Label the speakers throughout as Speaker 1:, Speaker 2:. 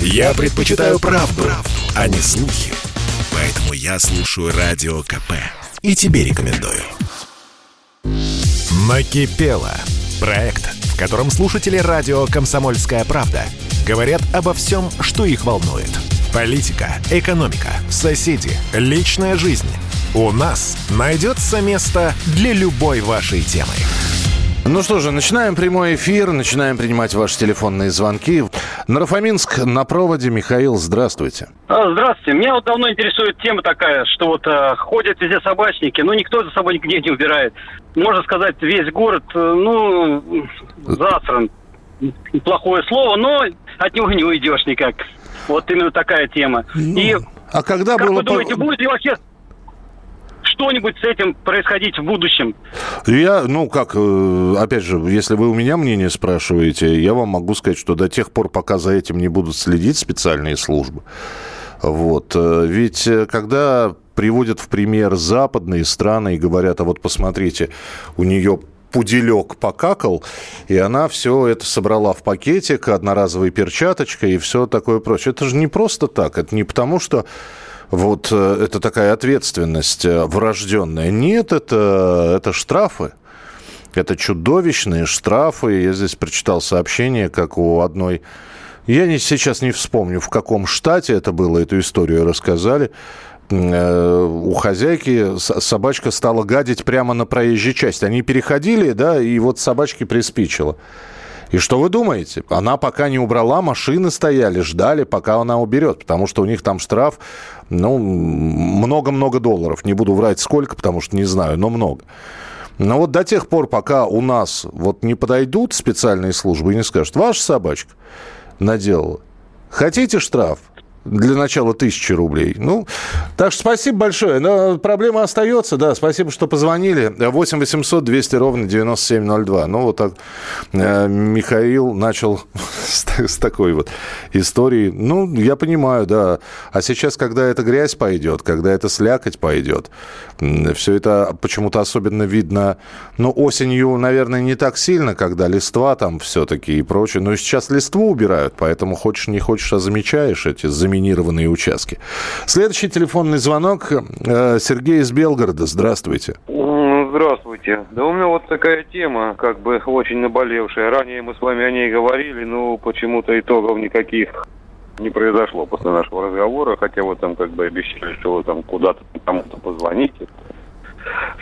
Speaker 1: Я предпочитаю правду, правду, а не слухи. Поэтому я слушаю Радио КП. И тебе рекомендую. Накипело. Проект, в котором слушатели радио «Комсомольская правда» говорят обо всем, что их волнует. Политика, экономика, соседи, личная жизнь. У нас найдется место для любой вашей темы.
Speaker 2: Ну что же, начинаем прямой эфир, начинаем принимать ваши телефонные звонки. Нарафаминск на проводе. Михаил, здравствуйте.
Speaker 3: А, Здравствуйте. Меня вот давно интересует тема такая, что вот э, ходят везде собачники, но никто за собой нигде не убирает. Можно сказать, весь город, э, ну, засран. Плохое слово, но от него не уйдешь никак. Вот именно такая тема. И
Speaker 2: А когда
Speaker 3: как
Speaker 2: было...
Speaker 3: вы думаете, будет ли вообще что-нибудь с этим происходить в будущем?
Speaker 2: Я, ну как, э, опять же, если вы у меня мнение спрашиваете, я вам могу сказать, что до тех пор, пока за этим не будут следить специальные службы, вот, э, ведь э, когда приводят в пример западные страны и говорят, а вот посмотрите, у нее пуделек покакал, и она все это собрала в пакетик, одноразовой перчаточкой и все такое прочее. Это же не просто так, это не потому, что вот э, это такая ответственность э, врожденная. Нет, это, это штрафы. Это чудовищные штрафы. Я здесь прочитал сообщение, как у одной... Я не, сейчас не вспомню, в каком штате это было, эту историю рассказали. Э, У хозяйки собачка стала гадить прямо на проезжей части. Они переходили, да, и вот собачке приспичило. И что вы думаете? Она пока не убрала, машины стояли, ждали, пока она уберет, потому что у них там штраф, ну, много-много долларов. Не буду врать сколько, потому что не знаю, но много. Но вот до тех пор, пока у нас вот не подойдут специальные службы и не скажут, ваша собачка наделала, хотите штраф? Для начала тысячи рублей. Ну, так что спасибо большое. Но проблема остается, да. Спасибо, что позвонили. 8 800 200 ровно 9702. Ну, вот так э, Михаил начал с, с такой вот историей. Ну, я понимаю, да. А сейчас, когда эта грязь пойдет, когда эта слякоть пойдет, все это почему-то особенно видно, ну, осенью, наверное, не так сильно, когда листва там все-таки и прочее. Но сейчас листву убирают, поэтому хочешь не хочешь, а замечаешь эти заминированные участки. Следующий телефонный звонок. Э, Сергей из Белгорода. Здравствуйте.
Speaker 4: Здравствуйте. Да у меня вот такая тема, как бы очень наболевшая. Ранее мы с вами о ней говорили, но почему-то итогов никаких не произошло после нашего разговора, хотя вы там как бы обещали, что вы там куда-то кому-то позвоните,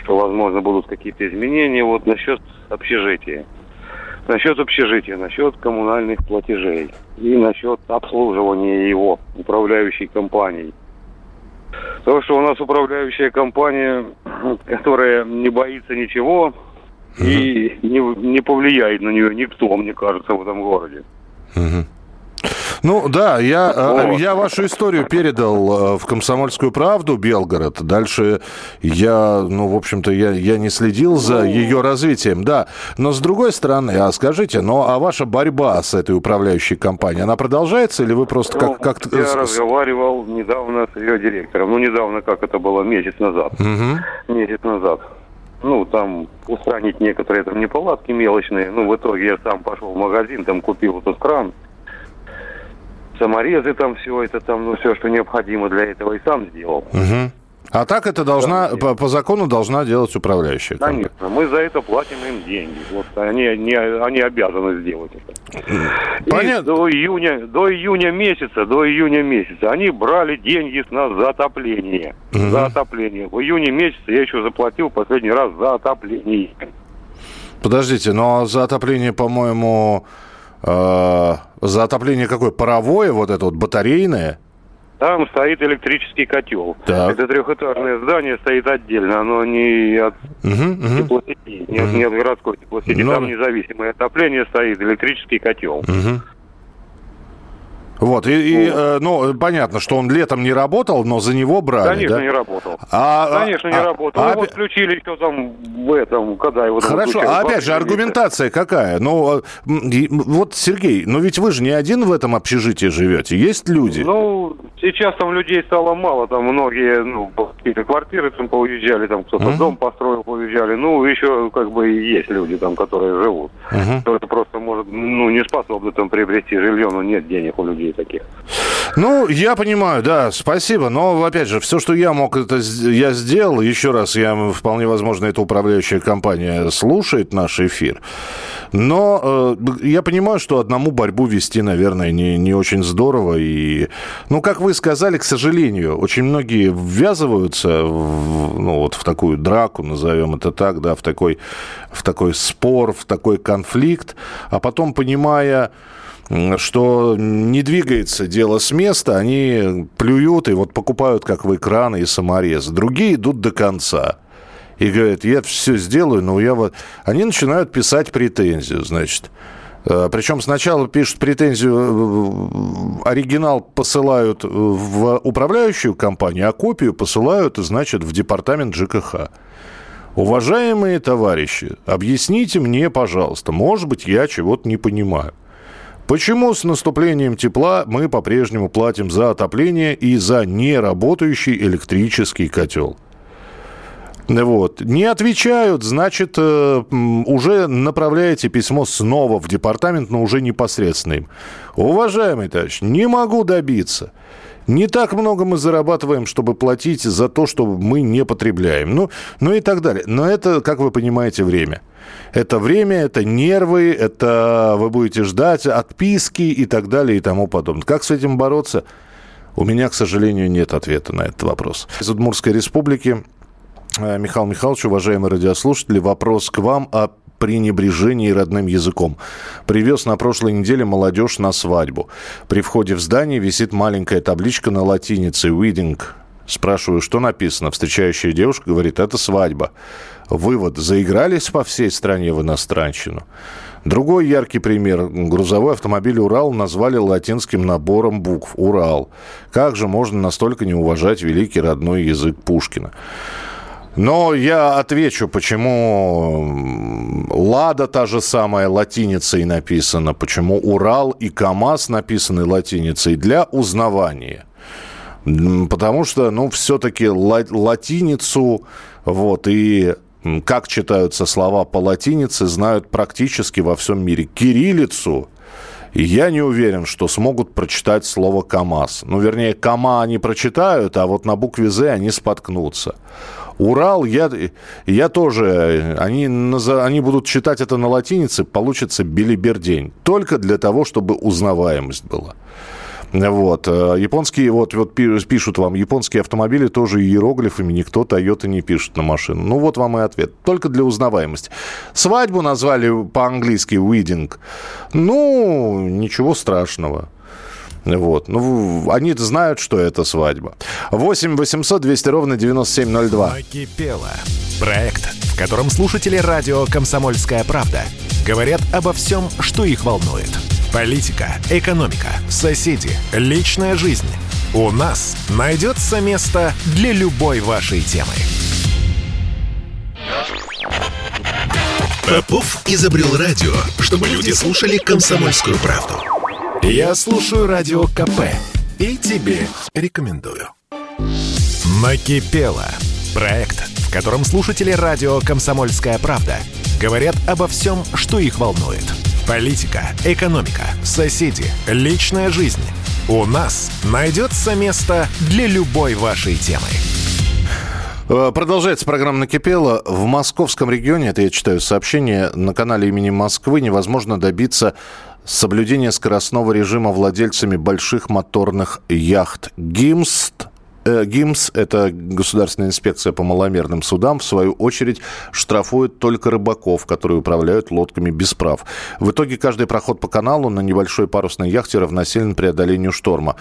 Speaker 4: что, возможно, будут какие-то изменения. Вот насчет общежития. Насчет общежития, насчет коммунальных платежей и насчет обслуживания его управляющей компанией. То, что у нас управляющая компания, которая не боится ничего и не, не повлияет на нее никто, мне кажется, в этом городе.
Speaker 2: Ну да, я, э,
Speaker 4: Вот.
Speaker 2: я вашу историю передал э, в «Комсомольскую правду» Белгород. Дальше я, ну, в общем-то, я, я не следил за ее развитием, да. Но с другой стороны, а скажите, ну, а ваша борьба с этой управляющей компанией, она продолжается или вы просто
Speaker 4: Ну,
Speaker 2: как, как
Speaker 4: я разговаривал недавно с ее директором. Ну, недавно, как это было, месяц назад.
Speaker 2: Мгм.
Speaker 4: Месяц назад. Ну, там устранить некоторые там неполадки мелочные. Ну, в итоге я сам пошел в магазин, там купил этот кран. Саморезы там, все это там, ну, все, что необходимо для этого, и сам сделал.
Speaker 2: Мгм. А так это должна, по, по закону должна делать управляющая.
Speaker 4: Конечно, мы за это платим им деньги. Вот они, они, они обязаны сделать это. И
Speaker 2: Понятно.
Speaker 4: до июня, до июня месяца, до июня месяца они брали деньги с нас за отопление.
Speaker 2: Мгм.
Speaker 4: За отопление. В июне месяце я еще заплатил последний раз за отопление.
Speaker 2: Подождите, но за отопление, по-моему, за отопление какое? Паровое, вот это вот батарейное?
Speaker 4: Там стоит электрический котел.
Speaker 2: Так.
Speaker 4: Это трехэтажное здание стоит отдельно. Оно не от
Speaker 2: мгм.
Speaker 4: теплосети, не, от, не от городской теплосети.
Speaker 2: Ну,
Speaker 4: Там независимое отопление стоит, электрический котел.
Speaker 2: Мгм. Вот, и, и, э, ну, понятно, что он летом не работал, но за него брали,
Speaker 4: Конечно,
Speaker 2: да?
Speaker 4: не работал.
Speaker 2: А,
Speaker 4: Конечно, не
Speaker 2: а-
Speaker 4: работал.
Speaker 2: а
Speaker 4: Его
Speaker 2: опя-
Speaker 4: включили еще там в этом, когда его
Speaker 2: Хорошо,
Speaker 4: включали.
Speaker 2: а опять же, аргументация какая? Ну, м, вот, Сергей, ну ведь вы же не один в этом общежитии живете, есть люди.
Speaker 4: Ну, сейчас там людей стало мало, там многие, ну, какие-то квартиры там поуезжали, там кто-то
Speaker 2: Мгм.
Speaker 4: дом построил, поуезжали. Ну, еще как бы есть люди там, которые живут. Кто-то просто может, ну, не там приобрести жилье, но нет денег у людей. людей таких.
Speaker 2: Ну, я понимаю, да, спасибо. Но, опять же, все, что я мог, это я сделал. Еще раз, я вполне возможно, эта управляющая компания слушает наш эфир. Но э, я понимаю, что одному борьбу вести, наверное, не, не очень здорово. И, ну, как вы сказали, к сожалению, очень многие ввязываются в, ну, вот в такую драку, назовем это так, да, в такой, в такой спор, в такой конфликт, а потом, понимая, что не двигается дело с места, они плюют и вот покупают, как в экраны и саморез. Другие идут до конца и говорят, я все сделаю, но я вот... Они начинают писать претензию, значит. Э, Причем сначала пишут претензию, э, оригинал посылают в управляющую компанию, а копию посылают, значит, в департамент ЖКХ. Уважаемые товарищи, объясните мне, пожалуйста, может быть, я чего-то не понимаю. Почему с наступлением тепла мы по-прежнему платим за отопление и за неработающий электрический котел? Вот. Не отвечают, значит, э, уже направляете письмо снова в департамент, но уже непосредственно им. Уважаемый товарищ, не могу добиться. Не так много мы зарабатываем, чтобы платить за то, что мы не потребляем. Ну, ну и так далее. Но это, как вы понимаете, время. Это время, это нервы, это вы будете ждать отписки и так далее и тому подобное. Как с этим бороться? У меня, к сожалению, нет ответа на этот вопрос. Из Удмуртской республики Э, Михаил Михайлович, уважаемые радиослушатели, вопрос к вам о пренебрежении родным языком. Привез на прошлой неделе молодежь на свадьбу. При входе в здание висит маленькая табличка на латинице «Wedding». Спрашиваю, что написано. Встречающая девушка говорит, это свадьба. Вывод. Заигрались по всей стране в иностранщину. Другой яркий пример. Грузовой автомобиль «Урал» назвали латинским набором букв «Урал». Как же можно настолько не уважать великий родной язык Пушкина? Но я отвечу, почему «Лада» та же самая латиницей написана, почему «Урал» и «КамАЗ» написаны латиницей для узнавания. Потому что, ну, все-таки латиницу, вот, и как читаются слова по латинице, знают практически во всем мире. Кириллицу я не уверен, что смогут прочитать слово КАМАЗ. Ну, вернее, КАМА они прочитают, а вот на букве «З» они споткнутся. Урал, я, я тоже, они, они будут читать это на латинице, получится билибердень. Только для того, чтобы узнаваемость была. Вот. Э, японские, вот, вот пишут вам, японские автомобили тоже иероглифами, никто Toyota не пишет на машину. Ну, вот вам и ответ. Только для узнаваемости. Свадьбу назвали по-английски wedding. Ну, ничего страшного. Вот. Ну, они знают, что это свадьба. 8 800 200 ровно 9702.
Speaker 1: Накипело. Проект, в котором слушатели радио «Комсомольская правда» говорят обо всем, что их волнует. Политика, экономика, соседи, личная жизнь. У нас найдется место для любой вашей темы.
Speaker 5: Попов изобрел радио, чтобы люди слушали комсомольскую правду.
Speaker 1: Я слушаю радио КП и тебе рекомендую. Накипело. Проект, в котором слушатели радио «Комсомольская правда» говорят обо всем, что их волнует. Политика, экономика, соседи, личная жизнь. У нас найдется место для любой вашей темы.
Speaker 2: Э, продолжается программа «Накипело». В московском регионе, это я читаю сообщение, на канале имени Москвы невозможно добиться соблюдение скоростного режима владельцами больших моторных яхт. ГИМСТ ГИМС, это Государственная инспекция по маломерным судам, в свою очередь штрафует только рыбаков, которые управляют лодками без прав. В итоге каждый проход по каналу на небольшой парусной яхте равносилен преодолению шторма.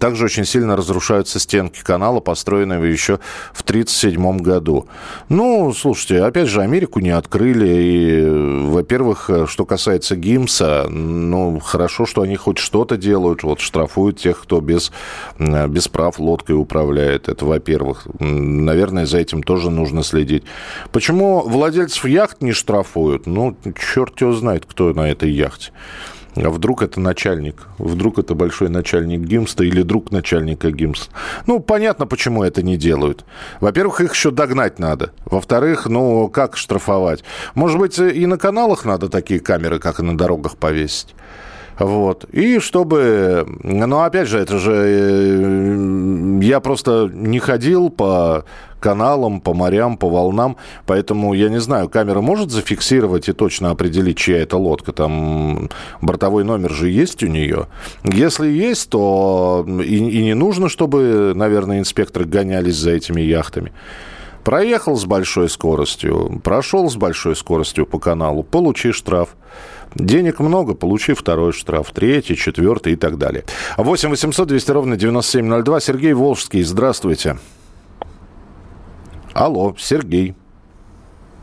Speaker 2: Также очень сильно разрушаются стенки канала, построенного еще в 1937 году. Ну, слушайте, опять же, Америку не открыли. И, во-первых, что касается ГИМСа, ну, хорошо, что они хоть что-то делают, вот штрафуют тех, кто без, без прав лодкой управляет управляет. Это, во-первых. Наверное, за этим тоже нужно следить. Почему владельцев яхт не штрафуют? Ну, черт его знает, кто на этой яхте. А вдруг это начальник? Вдруг это большой начальник ГИМСТа или друг начальника ГИМСТа? Ну, понятно, почему это не делают. Во-первых, их еще догнать надо. Во-вторых, ну, как штрафовать? Может быть, и на каналах надо такие камеры, как и на дорогах, повесить? Вот. И чтобы... Ну, опять же, это же... Э, я просто не ходил по каналам, по морям, по волнам. Поэтому, я не знаю, камера может зафиксировать и точно определить, чья это лодка? Там бортовой номер же есть у нее. Если есть, то и, и не нужно, чтобы, наверное, инспекторы гонялись за этими яхтами. Проехал с большой скоростью, прошел с большой скоростью по каналу, получи штраф. Денег много, получи второй штраф, третий, четвертый и так далее. 8 800 200 ровно 9702. Сергей Волжский, здравствуйте. Алло, Сергей.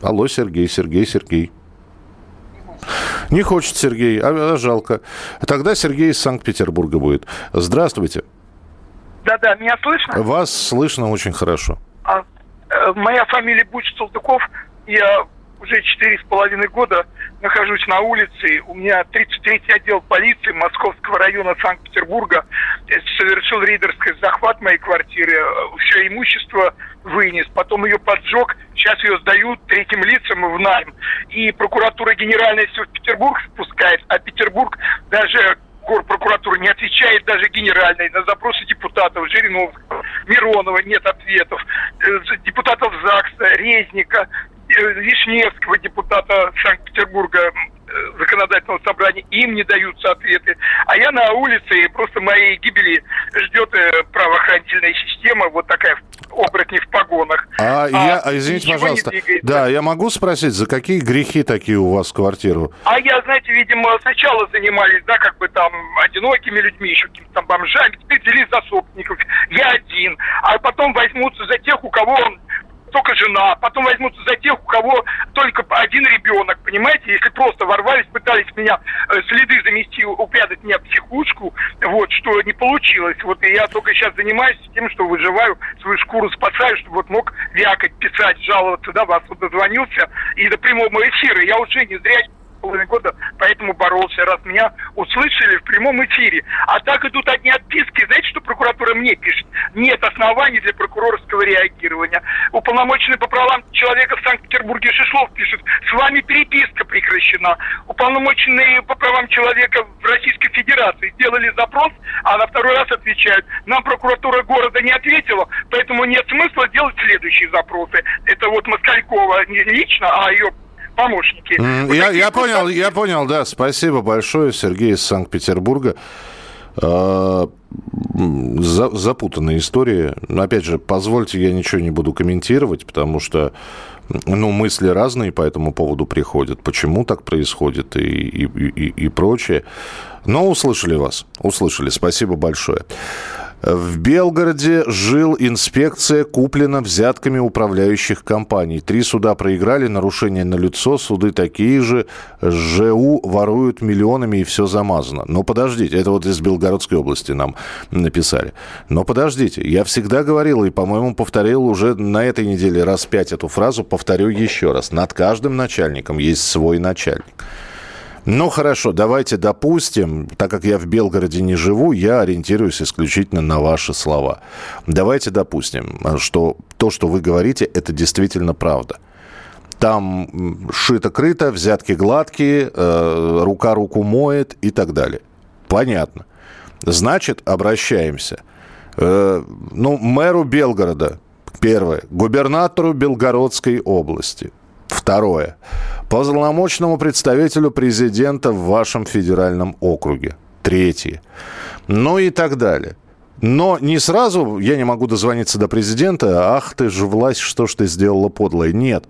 Speaker 2: Алло, Сергей, Сергей, Сергей. Не хочет Сергей, а, а жалко. Тогда Сергей из Санкт-Петербурга будет. Здравствуйте.
Speaker 6: Да-да, меня слышно?
Speaker 2: Вас слышно очень хорошо.
Speaker 6: А, э, моя фамилия Буч Салтыков. Я уже четыре с половиной года нахожусь на улице. У меня 33-й отдел полиции Московского района Санкт-Петербурга совершил рейдерский захват моей квартиры. Все имущество вынес, потом ее поджег. Сейчас ее сдают третьим лицам в найм. И прокуратура генеральная все в Петербург спускает, а Петербург даже горпрокуратура не отвечает даже генеральной на запросы депутатов Жириновского, Миронова нет ответов, э, депутатов ЗАГСа, Резника, Э, Вишневского, депутата Санкт-Петербурга, э, законодательного собрания, им не даются ответы. А я на улице, и просто моей гибели ждет э, правоохранительная система, вот такая оборотни в погонах.
Speaker 2: А, а я, а, извините, пожалуйста, да, я могу спросить, за какие грехи такие у вас в квартиру?
Speaker 6: А я, знаете, видимо, сначала занимались, да, как бы там одинокими людьми, еще какими-то там бомжами, теперь взялись за собственников. Я один. А потом возьмутся за тех, у кого только жена, потом возьмутся за тех, у кого только один ребенок, понимаете? Если просто ворвались, пытались меня э, следы замести, упрятать меня в психушку, вот, что не получилось. Вот и я только сейчас занимаюсь тем, что выживаю, свою шкуру спасаю, чтобы вот мог вякать, писать, жаловаться, да, вас вот дозвонился, и до прямого эфира. Я уже не зря половиной года поэтому боролся, раз меня услышали в прямом эфире. А так идут одни отписки. Знаете, что прокуратура мне пишет? Нет оснований для прокурорского реагирования. Уполномоченный по правам человека в Санкт-Петербурге Шишлов пишет, с вами переписка прекращена. Уполномоченные по правам человека в Российской Федерации сделали запрос, а на второй раз отвечают, нам прокуратура города не ответила, поэтому нет смысла делать следующие запросы. Это вот Москалькова не лично, а ее помощники.
Speaker 2: Mm, я, я понял, я понял, да. Спасибо большое, Сергей из Санкт-Петербурга. А, запутанная история. Опять же, позвольте, я ничего не буду комментировать, потому что ну, мысли разные по этому поводу приходят. Почему так происходит и, и, и, и прочее. Но услышали вас. Услышали. Спасибо большое. В Белгороде жил инспекция, куплена взятками управляющих компаний. Три суда проиграли, нарушения на лицо, суды такие же. ЖУ воруют миллионами и все замазано. Но подождите, это вот из Белгородской области нам написали. Но подождите, я всегда говорил и, по-моему, повторил уже на этой неделе раз пять эту фразу, повторю еще раз. Над каждым начальником есть свой начальник. Ну, хорошо, давайте допустим, так как я в Белгороде не живу, я ориентируюсь исключительно на ваши слова. Давайте допустим, что то, что вы говорите, это действительно правда. Там шито-крыто, взятки гладкие, э, рука руку моет и так далее. Понятно. Значит, обращаемся. Э, ну, мэру Белгорода, первое, губернатору Белгородской области, Второе. Полномочному представителю президента в вашем федеральном округе. Третье. Ну и так далее. Но не сразу я не могу дозвониться до президента. Ах ты же власть, что ж ты сделала подлое. Нет.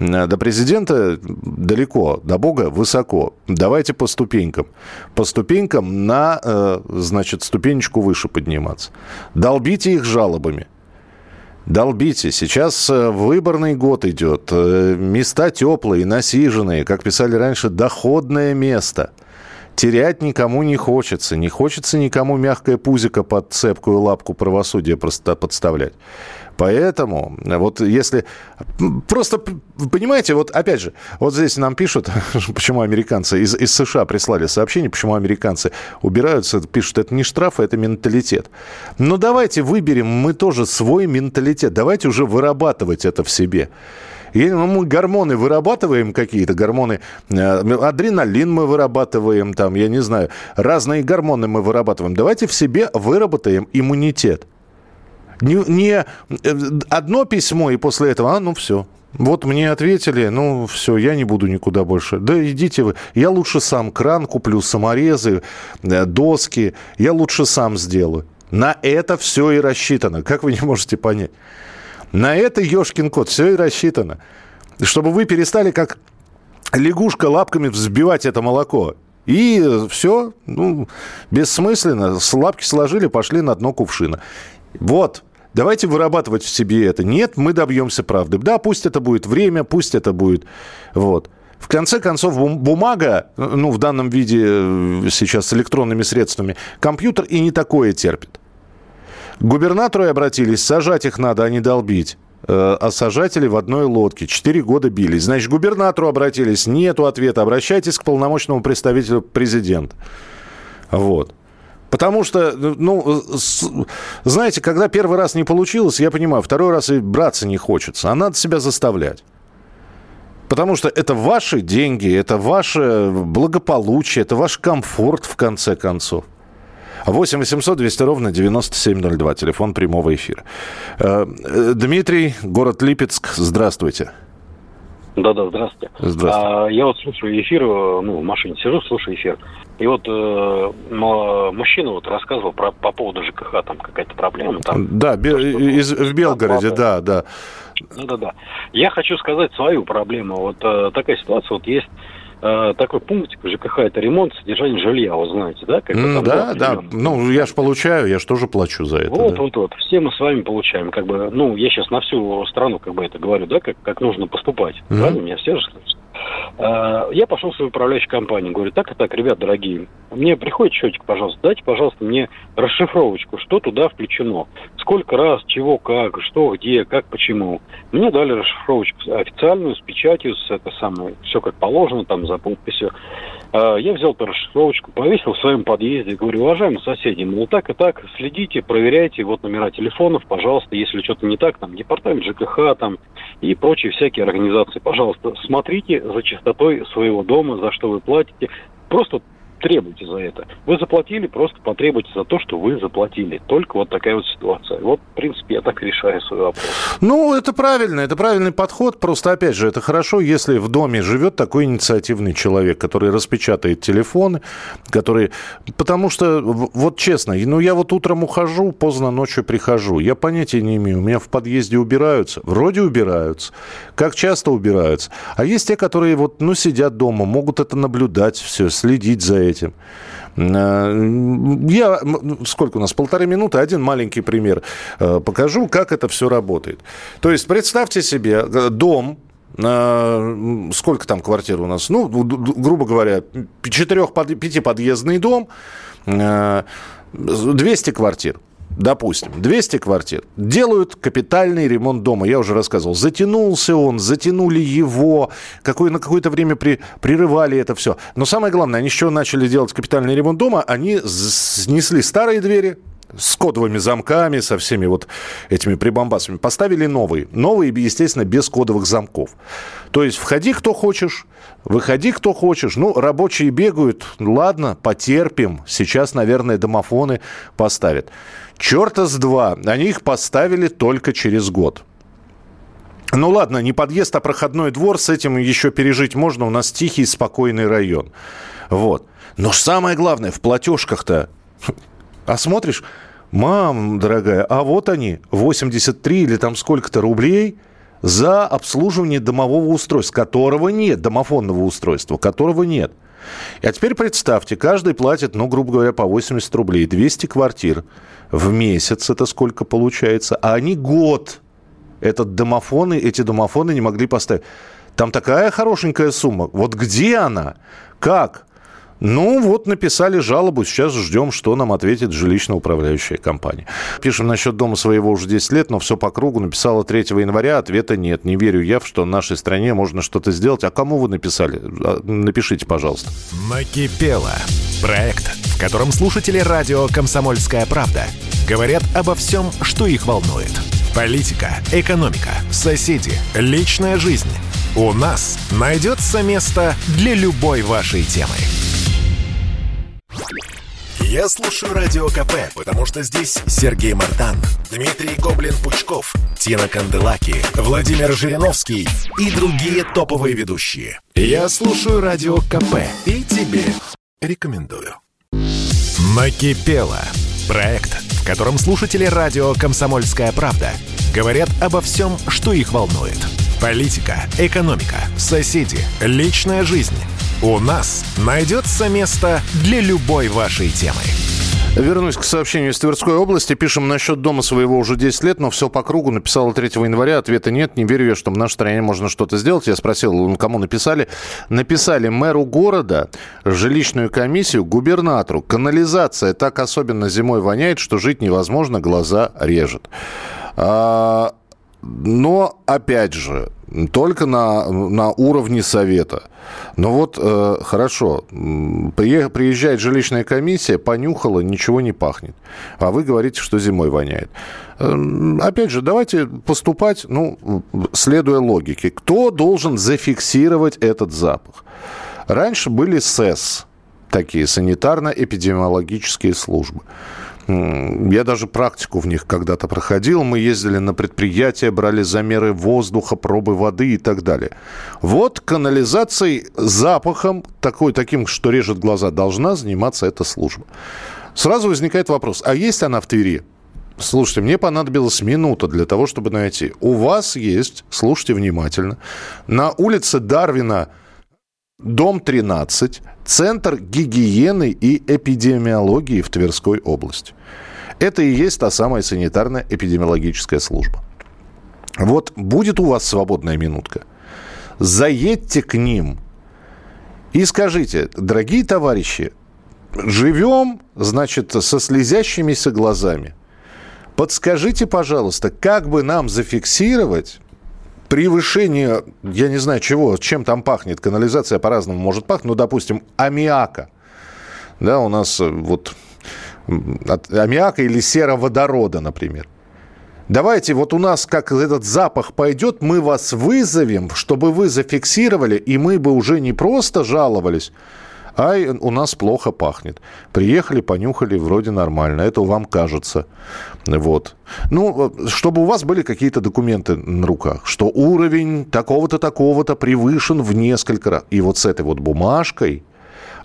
Speaker 2: До президента далеко, до Бога высоко. Давайте по ступенькам. По ступенькам на, э, значит, ступенечку выше подниматься. Долбите их жалобами. Долбите. Сейчас э, выборный год идет. Э, места теплые, насиженные. Как писали раньше, доходное место. Терять никому не хочется. Не хочется никому мягкое пузико под цепкую лапку правосудия просто подставлять. Поэтому, вот если... Просто, понимаете, вот опять же, вот здесь нам пишут, почему американцы из, из США прислали сообщение, почему американцы убираются, пишут, это не штрафы, это менталитет. Но давайте выберем мы тоже свой менталитет, давайте уже вырабатывать это в себе. Я, ну, мы гормоны вырабатываем какие-то, гормоны, э, адреналин мы вырабатываем, там, я не знаю, разные гормоны мы вырабатываем. Давайте в себе выработаем иммунитет. Не, не э, одно письмо, и после этого, а, ну все, вот мне ответили, ну все, я не буду никуда больше. Да идите вы. Я лучше сам кран куплю, саморезы, э, доски. Я лучше сам сделаю. На это все и рассчитано. Как вы не можете понять? На это, ешкин кот, все и рассчитано. Чтобы вы перестали как лягушка лапками взбивать это молоко. И все, ну, бессмысленно. Лапки сложили, пошли на дно кувшина. Вот, Давайте вырабатывать в себе это. Нет, мы добьемся правды. Да, пусть это будет время, пусть это будет... Вот. В конце концов, бумага, ну, в данном виде э, сейчас с электронными средствами, компьютер и не такое терпит. К губернатору обратились, сажать их надо, а не долбить. Э, а сажатели в одной лодке. Четыре года бились. Значит, к губернатору обратились, нету ответа. Обращайтесь к полномочному представителю президента. Вот. Потому что, ну, знаете, когда первый раз не получилось, я понимаю, второй раз и браться не хочется, а надо себя заставлять. Потому что это ваши деньги, это ваше благополучие, это ваш комфорт, в конце концов. 8 800 200 ровно 9702, телефон прямого эфира. Э, Дмитрий, город Липецк, здравствуйте.
Speaker 7: Да-да, здравствуйте.
Speaker 2: Здравствуйте.
Speaker 7: А, я вот слушаю эфир, ну, в машине сижу, слушаю эфир. И вот э, мужчина вот рассказывал про, по поводу ЖКХ, там какая-то проблема. Там,
Speaker 2: да, то, что, из, в Белгороде, да, да.
Speaker 7: Да-да-да. Я хочу сказать свою проблему. Вот э, такая ситуация, вот есть э, такой пунктик в ЖКХ, это ремонт, содержание жилья, вы знаете, да?
Speaker 2: Как mm, да, да. Ну, я же получаю, я же тоже плачу за это.
Speaker 7: Вот,
Speaker 2: да.
Speaker 7: вот, вот. Все мы с вами получаем. Как бы, ну, я сейчас на всю страну как бы это говорю, да, как, как нужно поступать. Mm. Правильно? Меня все же слышат. Э, я пошел в свою управляющую компанию, говорю, так и так, ребят, дорогие, мне приходит счетик, пожалуйста, дайте, пожалуйста, мне расшифровочку, что туда включено, сколько раз, чего, как, что, где, как, почему. Мне дали расшифровочку официальную, с печатью, с это самое, все как положено, там, за подписью. Э, я взял эту расшифровочку, повесил в своем подъезде, говорю, уважаемые соседи, мол, так и так, следите, проверяйте, вот номера телефонов, пожалуйста, если что-то не так, там, департамент ЖКХ, там, и прочие всякие организации, пожалуйста, смотрите за чистотой своего дома, за что вы платите. Просто требуйте за это. Вы заплатили, просто потребуйте за то, что вы заплатили. Только вот такая вот ситуация. Вот, в принципе, я так решаю свой вопрос.
Speaker 2: Ну, это правильно, это правильный подход. Просто, опять же, это хорошо, если в доме живет такой инициативный человек, который распечатает телефоны, который... Потому что, вот честно, ну, я вот утром ухожу, поздно ночью прихожу. Я понятия не имею. У меня в подъезде убираются. Вроде убираются. Как часто убираются. А есть те, которые вот, ну, сидят дома, могут это наблюдать все, следить за этим этим. Э, я, сколько у нас, полторы минуты, один маленький пример э, покажу, как это все работает. То есть представьте себе э, дом, сколько там квартир у нас? Ну, грубо говоря, четырех, пятиподъездный дом, 200 квартир допустим, 200 квартир, делают капитальный ремонт дома. Я уже рассказывал. Затянулся он, затянули его, какое, на какое-то время при, прерывали это все. Но самое главное, они еще начали делать капитальный ремонт дома, они снесли старые двери, с кодовыми замками, со всеми вот этими прибамбасами. Поставили новые. Новые, естественно, без кодовых замков. То есть входи кто хочешь, выходи кто хочешь. Ну, рабочие бегают. Ладно, потерпим. Сейчас, наверное, домофоны поставят. Черта с два. Они их поставили только через год. Ну ладно, не подъезд, а проходной двор, с этим еще пережить можно. У нас тихий, спокойный район. Вот. Но самое главное, в платежках-то... А смотришь, мам, дорогая, а вот они, 83 или там сколько-то рублей за обслуживание домового устройства, которого нет, домофонного устройства, которого нет. А теперь представьте, каждый платит, ну, грубо говоря, по 80 рублей, 200 квартир в месяц, это сколько получается, а они год этот домофоны, эти домофоны не могли поставить. Там такая хорошенькая сумма. Вот где она? Как? Ну, вот написали жалобу, сейчас ждем, что нам ответит жилищно-управляющая компания. Пишем насчет дома своего уже 10 лет, но все по кругу. Написала 3 января, ответа нет. Не верю я, что в нашей стране можно что-то сделать. А кому вы написали? А, напишите, пожалуйста.
Speaker 1: Накипело. Проект, в котором слушатели радио «Комсомольская правда» говорят обо всем, что их волнует – Политика, экономика, соседи, личная жизнь. У нас найдется место для любой вашей темы.
Speaker 5: Я слушаю Радио КП, потому что здесь Сергей Мартан, Дмитрий Гоблин-Пучков, Тина Канделаки, Владимир Жириновский и другие топовые ведущие. Я слушаю Радио КП и тебе рекомендую.
Speaker 1: Накипело. Проект, в котором слушатели радио «Комсомольская правда» говорят обо всем, что их волнует. Политика, экономика, соседи, личная жизнь. У нас найдется место для любой вашей темы.
Speaker 2: Вернусь к сообщению из Тверской области. Пишем насчет дома своего уже 10 лет, но все по кругу. Написала 3 января. Ответа нет. Не верю я, что в нашей стране можно что-то сделать. Я спросил, кому написали. Написали мэру города, жилищную комиссию, губернатору. Канализация так особенно зимой воняет, что жить невозможно, глаза режет. А, но, опять же, только на, на уровне совета. Но вот э, хорошо, приезжает жилищная комиссия, понюхала, ничего не пахнет. А вы говорите, что зимой воняет. Э, опять же, давайте поступать, ну, следуя логике. Кто должен зафиксировать этот запах? Раньше были СЭС, такие санитарно-эпидемиологические службы. Я даже практику в них когда-то проходил. Мы ездили на предприятия, брали замеры воздуха, пробы воды и так далее. Вот канализацией, запахом, такой, таким, что режет глаза, должна заниматься эта служба. Сразу возникает вопрос, а есть она в Твери? Слушайте, мне понадобилась минута для того, чтобы найти. У вас есть, слушайте внимательно, на улице Дарвина дом 13, Центр гигиены и эпидемиологии в Тверской области. Это и есть та самая санитарная эпидемиологическая служба. Вот будет у вас свободная минутка. Заедьте к ним и скажите, дорогие товарищи, живем, значит, со слезящимися глазами. Подскажите, пожалуйста, как бы нам зафиксировать превышение, я не знаю чего, чем там пахнет, канализация по-разному может пахнуть, ну, допустим, аммиака. Да, у нас э, вот от аммиака или сероводорода, например. Давайте, вот у нас как этот запах пойдет, мы вас вызовем, чтобы вы зафиксировали, и мы бы уже не просто жаловались, а у нас плохо пахнет. Приехали, понюхали, вроде нормально. Это вам кажется. Вот. Ну, чтобы у вас были какие-то документы на руках, что уровень такого-то, такого-то превышен в несколько раз. И вот с этой вот бумажкой,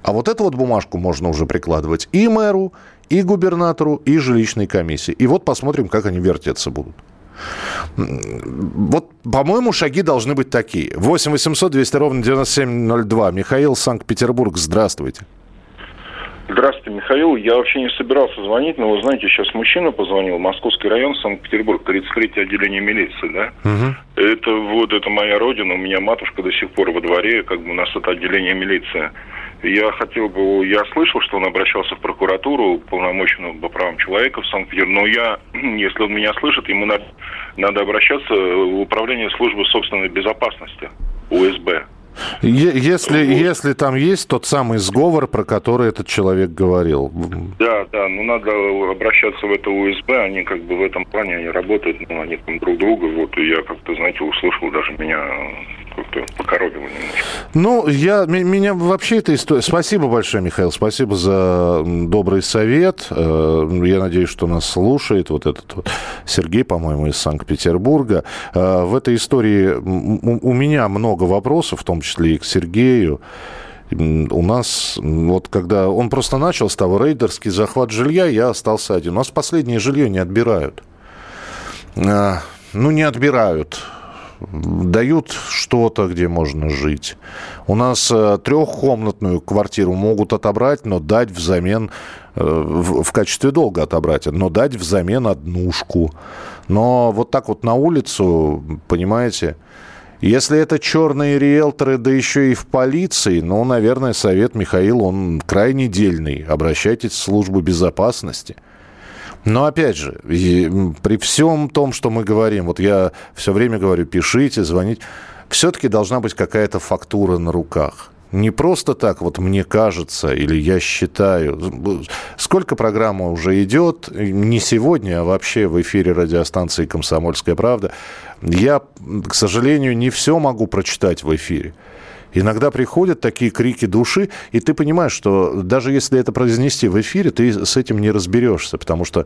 Speaker 2: а вот эту вот бумажку можно уже прикладывать и мэру, и губернатору, и жилищной комиссии. И вот посмотрим, как они вертеться будут. Вот, по-моему, шаги должны быть такие. 8 800 200 ровно 9702. Михаил, Санкт-Петербург, здравствуйте.
Speaker 8: Здравствуйте, Михаил. Я вообще не собирался звонить, но вы знаете, сейчас мужчина позвонил, Московский район, Санкт-Петербург, 33 отделение милиции, да? Угу. Это вот, это моя родина, у меня матушка до сих пор во дворе, как бы у нас это отделение милиции. Я хотел бы, я слышал, что он обращался в прокуратуру, полномоченную по правам человека в Санкт-Петербурге, но я, если он меня слышит, ему надо, надо обращаться в управление службы собственной безопасности, УСБ.
Speaker 2: Если, вот. если там есть тот самый сговор, про который этот человек говорил.
Speaker 8: Да, да, ну надо обращаться в это УСБ, они как бы в этом плане, они работают, ну, они там друг друга, вот, и я как-то, знаете, услышал даже меня как-то покоробило немножко.
Speaker 2: Ну, я, меня вообще эта история... Спасибо большое, Михаил, спасибо за добрый совет. Э, я надеюсь, что нас слушает вот этот вот Сергей, по-моему, из Санкт-Петербурга. Э, в этой истории у меня много вопросов, в том числе и к Сергею. У нас, вот когда он просто начал с того рейдерский захват жилья, я остался один. У нас последнее жилье не отбирают. Э, ну, не отбирают дают что-то, где можно жить. У нас э, трехкомнатную квартиру могут отобрать, но дать взамен, э, в, качестве долга отобрать, но дать взамен однушку. Но вот так вот на улицу, понимаете, если это черные риэлторы, да еще и в полиции, ну, наверное, совет Михаил, он крайне дельный. Обращайтесь в службу безопасности. Но опять же, при всем том, что мы говорим, вот я все время говорю, пишите, звоните, все-таки должна быть какая-то фактура на руках. не просто так, вот мне кажется, или я считаю. Сколько программа уже идет, не сегодня, а вообще в эфире радиостанции «Комсомольская правда». Я, к сожалению, не все могу прочитать в эфире. Иногда приходят такие крики души, и ты понимаешь, что даже если это произнести в эфире, ты с этим не разберешься, потому что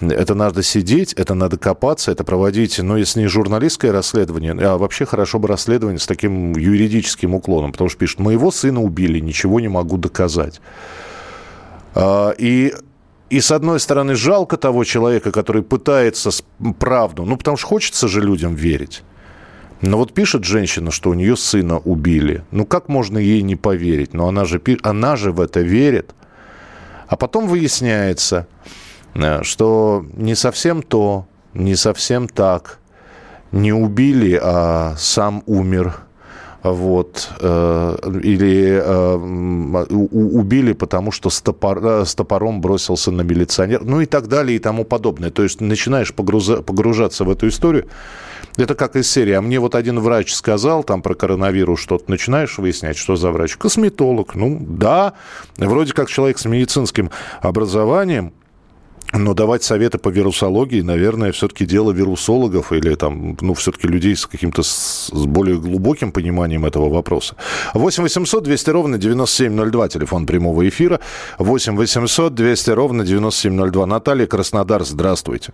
Speaker 2: это надо сидеть, это надо копаться, это проводить, ну, если не журналистское расследование, а вообще хорошо бы расследование с таким юридическим уклоном, потому что пишут, моего сына убили, ничего не могу доказать. А, и и, с одной стороны, жалко того человека, который пытается правду, ну, потому что хочется же людям верить. Но вот пишет женщина, что у нее сына убили. Ну как можно ей не поверить? Но она же, она же в это верит. А потом выясняется, э, что не совсем то, не совсем так. Не убили, а сам умер. Вот. Э, или э, убили, потому что с, топор, с топором бросился на милиционер. Ну и так далее и тому подобное. То есть начинаешь погружаться в эту историю. Это как из серии. А мне вот один врач сказал там про коронавирус что-то. Начинаешь выяснять, что за врач. Косметолог. Ну, да. Вроде как человек с медицинским образованием. Но давать советы по вирусологии, наверное, все-таки дело вирусологов или там, ну, все-таки людей с каким-то с более глубоким пониманием этого вопроса. 8 800 200 ровно 9702, телефон прямого эфира. 8 800 200 ровно 9702. Наталья Краснодар, здравствуйте.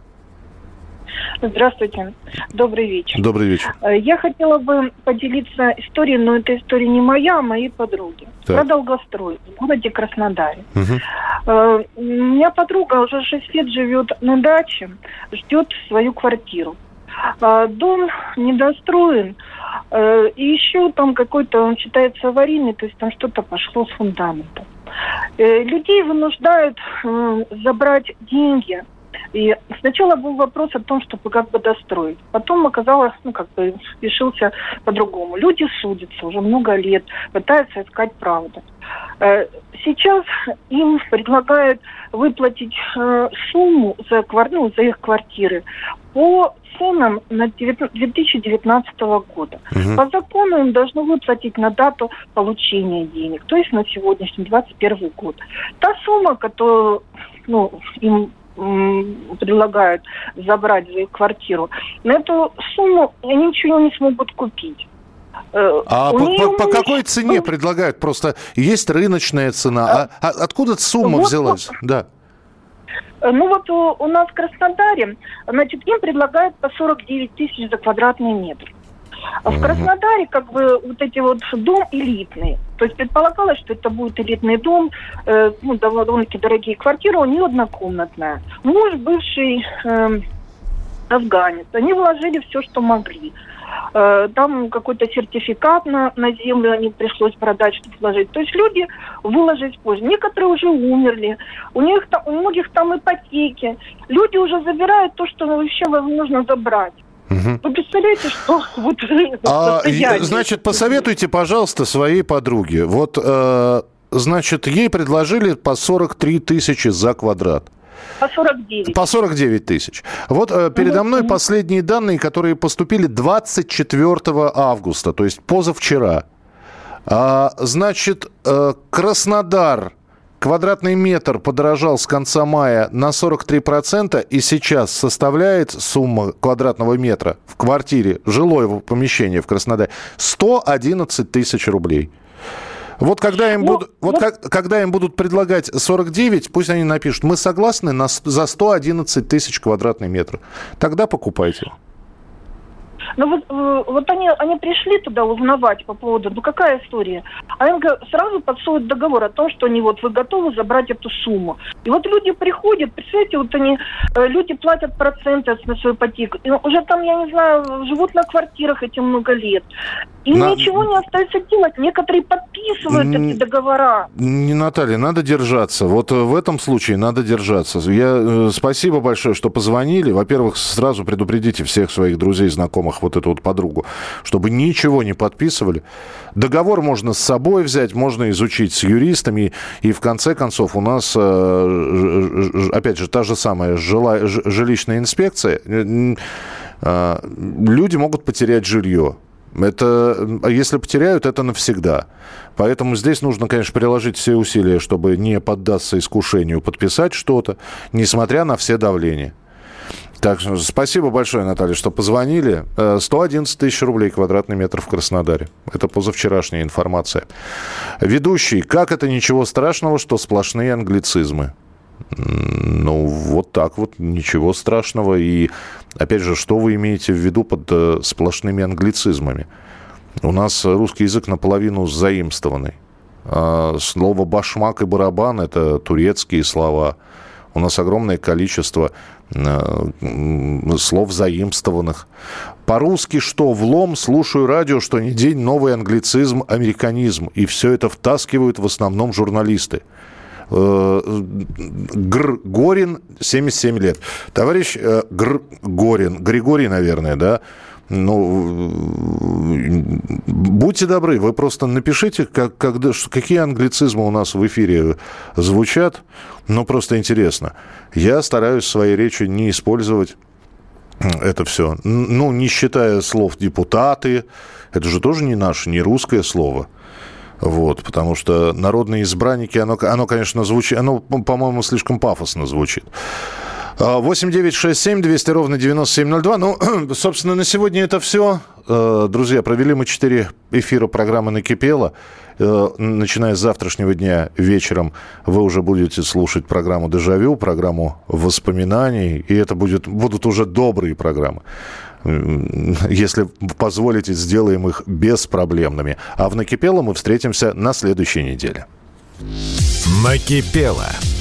Speaker 9: Здравствуйте. Добрый вечер.
Speaker 2: Добрый вечер.
Speaker 9: Э, я хотела бы поделиться историей, но эта история не моя, а моей подруги. Так. Про долгострой в городе Краснодаре. Угу. У меня подруга уже 6 лет живет на даче, ждет свою квартиру. Э, дом недостроен, и еще там какой-то, он считается аварийный, то есть там что-то пошло с фундаментом. Людей вынуждают забрать деньги и сначала был вопрос о том, чтобы как бы достроить. Потом оказалось, ну, как бы решился по-другому. Люди судятся уже много лет, пытаются искать правду. Э, сейчас им предлагают выплатить э, сумму за, ну, за их квартиры по ценам на 2019 года. Угу. По закону им должны выплатить на дату получения денег, то есть на сегодняшний 2021 год. Та сумма, которую ну, им предлагают забрать за их квартиру, на эту сумму они ничего не смогут купить.
Speaker 2: Э, а по, по, по какой цене предлагают? Просто есть рыночная цена. А, а откуда сумма вот, взялась? Вот,
Speaker 9: да. Э, ну вот у, у нас в Краснодаре, значит, им предлагают по 49 тысяч за квадратный метр. А в Краснодаре как бы вот эти вот дом элитный. То есть предполагалось, что это будет элитный дом, э, ну, довольно-таки дорогие квартиры, у нее однокомнатная. Муж бывший э, афганец. Они вложили все, что могли. Э, там какой-то сертификат на, на землю они пришлось продать, чтобы вложить. То есть люди выложить позже. Некоторые уже умерли. У них там, у многих там ипотеки. Люди уже забирают то, что вообще возможно забрать. Угу. Вы представляете, что вот
Speaker 2: а, Значит, посоветуйте, пожалуйста, своей подруге. Вот, э, значит, ей предложили по 43 тысячи за квадрат.
Speaker 9: По 49.
Speaker 2: По 49 тысяч. Вот э, передо мной последние данные, которые поступили 24 августа, то есть позавчера. А, значит, э, Краснодар Квадратный метр подорожал с конца мая на 43% и сейчас составляет сумма квадратного метра в квартире, жилое помещение в Краснодаре, 111 тысяч рублей. Вот когда им, ну, буд... вот, вот как, когда им будут предлагать 49, пусть они напишут, мы согласны на, за 111 тысяч квадратный метр. Тогда покупайте.
Speaker 9: Ну вот, э, вот они, они пришли туда узнавать по поводу, ну какая история? А им сразу подсуют договор о том, что они вот вы готовы забрать эту сумму. И вот люди приходят, представляете, вот они, э, люди платят проценты на свою ипотеку. И уже там, я не знаю, живут на квартирах эти много лет. И на... ничего не остается делать. Некоторые подписывают Н... эти договора.
Speaker 2: Не, Наталья, надо держаться. Вот э, в этом случае надо держаться. Я спасибо большое, что позвонили. Во-первых, сразу предупредите всех своих друзей, знакомых, вот эту вот подругу, чтобы ничего не подписывали. Договор можно с собой взять, можно изучить с юристами, и в конце концов у нас, э, опять же, та же самая жилищная инспекция, э, люди могут потерять жилье. Это, а если потеряют, это навсегда. Поэтому здесь нужно, конечно, приложить все усилия, чтобы не поддаться искушению подписать что-то, несмотря на все давления. Так, спасибо большое, Наталья, что позвонили. 111 э, тысяч рублей квадратный метр в Краснодаре. Это позавчерашняя информация. Ведущий, как это ничего страшного, что сплошные англицизмы? Ну, вот так вот, ничего страшного. И, опять же, что вы имеете в виду под э, сплошными англицизмами? У нас русский язык наполовину заимствованный. А слово «башмак» и «барабан» — это турецкие слова. У нас огромное количество слов заимствованных. По-русски что? Влом, слушаю радио, что не день, новый англицизм, американизм. И все это втаскивают в основном журналисты. Э, Гр Горин, 77 лет. Товарищ э, Гр Горин, Григорий, наверное, да, ну, будьте добры, вы просто напишите, как, когда, какие англицизмы у нас в эфире звучат. Ну, просто интересно. Я стараюсь в своей речи не использовать это все. Ну, не считая слов депутаты, это же тоже не наше, не русское слово. Вот, потому что народные избранники, оно, оно конечно, звучит, оно, по-моему, слишком пафосно звучит. 8 9 6 7 200 ровно 9702. Ну, собственно, на сегодня это все. Э, друзья, провели мы 4 эфира программы «Накипело». Э, начиная с завтрашнего дня вечером вы уже будете слушать программу «Дежавю», программу воспоминаний, и это будет, будут уже добрые программы. Если позволите, сделаем их беспроблемными. А в «Накипело» мы встретимся на следующей неделе.
Speaker 1: «Накипело» –